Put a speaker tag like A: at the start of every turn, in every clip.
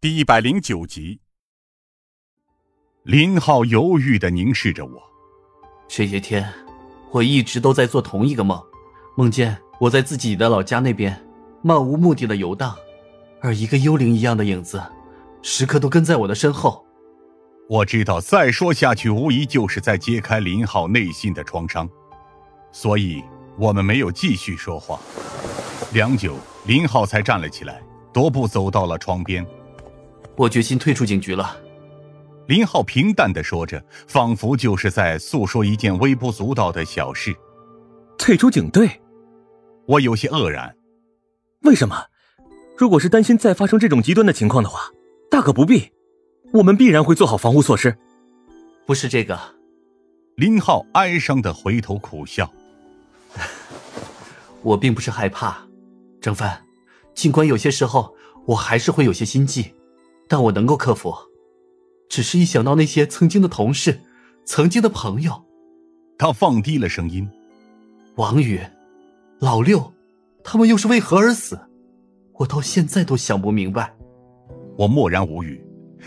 A: 第一百零九集，
B: 林浩犹豫的凝视着我。
C: 这些天，我一直都在做同一个梦，梦见我在自己的老家那边漫无目的的游荡，而一个幽灵一样的影子，时刻都跟在我的身后。
B: 我知道再说下去，无疑就是在揭开林浩内心的创伤，所以我们没有继续说话。良久，林浩才站了起来，踱步走到了窗边。
C: 我决心退出警局了，
B: 林浩平淡的说着，仿佛就是在诉说一件微不足道的小事。
D: 退出警队，
B: 我有些愕然。
D: 为什么？如果是担心再发生这种极端的情况的话，大可不必。我们必然会做好防护措施。
C: 不是这个，
B: 林浩哀伤的回头苦笑。
C: 我并不是害怕，张帆，尽管有些时候我还是会有些心悸。但我能够克服，只是一想到那些曾经的同事、曾经的朋友，
B: 他放低了声音：“
C: 王宇、老六，他们又是为何而死？我到现在都想不明白。”
B: 我默然无语。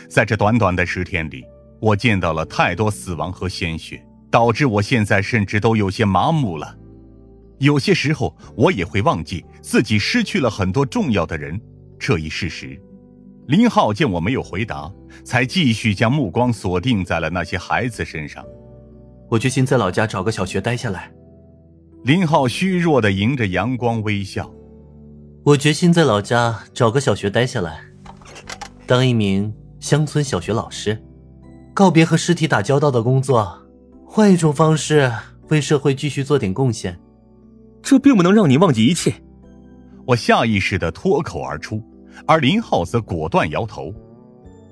B: 在这短短的十天里，我见到了太多死亡和鲜血，导致我现在甚至都有些麻木了。有些时候，我也会忘记自己失去了很多重要的人这一事实。林浩见我没有回答，才继续将目光锁定在了那些孩子身上。
C: 我决心在老家找个小学待下来。
B: 林浩虚弱的迎着阳光微笑。
C: 我决心在老家找个小学待下来，当一名乡村小学老师，告别和尸体打交道的工作，换一种方式为社会继续做点贡献。
D: 这并不能让你忘记一切。
B: 我下意识的脱口而出。而林浩则果断摇头：“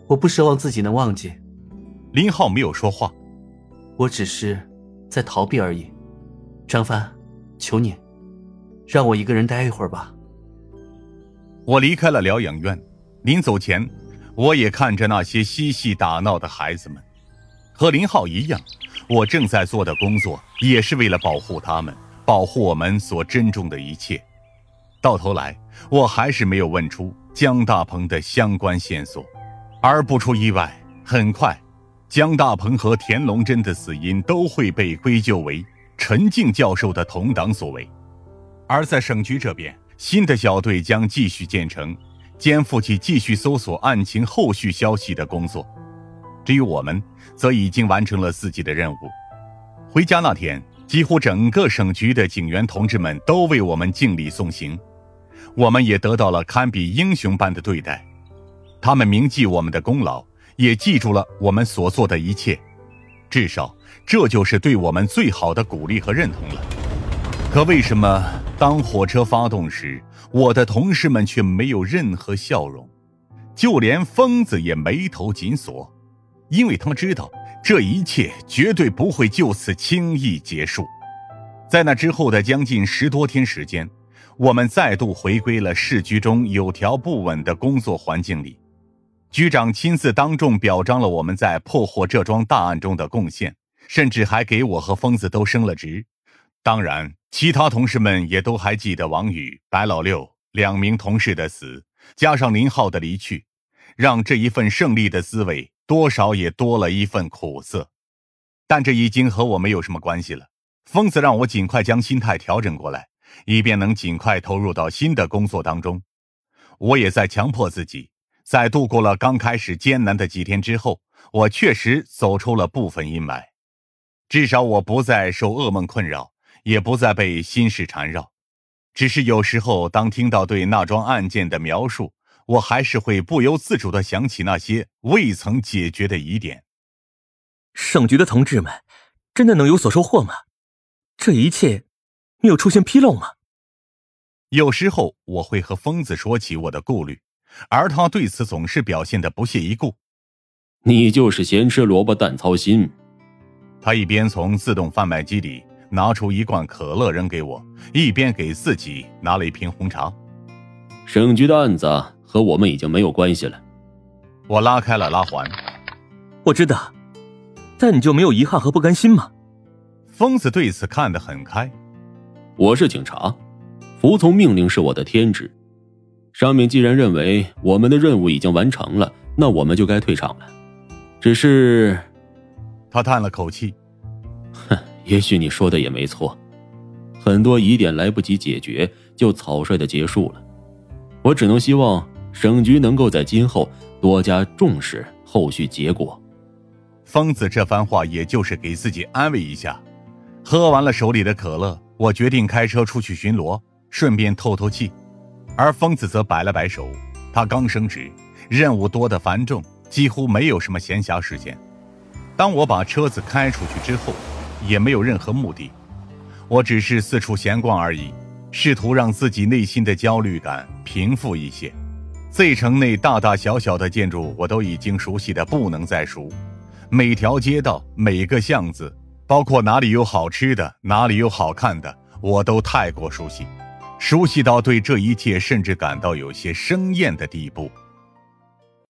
C: 我不奢望自己能忘记。”
B: 林浩没有说话，
C: 我只是在逃避而已。张帆，求你，让我一个人待一会儿吧。
B: 我离开了疗养院，临走前，我也看着那些嬉戏打闹的孩子们。和林浩一样，我正在做的工作也是为了保护他们，保护我们所珍重的一切。到头来，我还是没有问出。江大鹏的相关线索，而不出意外，很快，江大鹏和田龙真的死因都会被归咎为陈静教授的同党所为。而在省局这边，新的小队将继续建成，肩负起继续搜索案情后续消息的工作。至于我们，则已经完成了自己的任务。回家那天，几乎整个省局的警员同志们都为我们敬礼送行。我们也得到了堪比英雄般的对待，他们铭记我们的功劳，也记住了我们所做的一切，至少这就是对我们最好的鼓励和认同了。可为什么当火车发动时，我的同事们却没有任何笑容？就连疯子也眉头紧锁，因为他们知道这一切绝对不会就此轻易结束。在那之后的将近十多天时间。我们再度回归了市局中有条不紊的工作环境里，局长亲自当众表彰了我们在破获这桩大案中的贡献，甚至还给我和疯子都升了职。当然，其他同事们也都还记得王宇、白老六两名同事的死，加上林浩的离去，让这一份胜利的滋味多少也多了一份苦涩。但这已经和我没有什么关系了。疯子让我尽快将心态调整过来。以便能尽快投入到新的工作当中，我也在强迫自己。在度过了刚开始艰难的几天之后，我确实走出了部分阴霾，至少我不再受噩梦困扰，也不再被心事缠绕。只是有时候，当听到对那桩案件的描述，我还是会不由自主的想起那些未曾解决的疑点。
D: 省局的同志们，真的能有所收获吗？这一切。没有出现纰漏吗？
B: 有时候我会和疯子说起我的顾虑，而他对此总是表现的不屑一顾。
E: 你就是咸吃萝卜淡操心。
B: 他一边从自动贩卖机里拿出一罐可乐扔给我，一边给自己拿了一瓶红茶。
E: 省局的案子和我们已经没有关系了。
B: 我拉开了拉环。
D: 我知道，但你就没有遗憾和不甘心吗？
B: 疯子对此看得很开。
E: 我是警察，服从命令是我的天职。上面既然认为我们的任务已经完成了，那我们就该退场了。只是，
B: 他叹了口气，
E: 哼，也许你说的也没错，很多疑点来不及解决就草率的结束了。我只能希望省局能够在今后多加重视后续结果。
B: 疯子这番话也就是给自己安慰一下。喝完了手里的可乐，我决定开车出去巡逻，顺便透透气。而疯子则摆了摆手，他刚升职，任务多得繁重，几乎没有什么闲暇时间。当我把车子开出去之后，也没有任何目的，我只是四处闲逛而已，试图让自己内心的焦虑感平复一些。Z 城内大大小小的建筑，我都已经熟悉的不能再熟，每条街道、每个巷子，包括哪里有好吃的、哪里有好看的，我都太过熟悉。熟悉到对这一切甚至感到有些生厌的地步。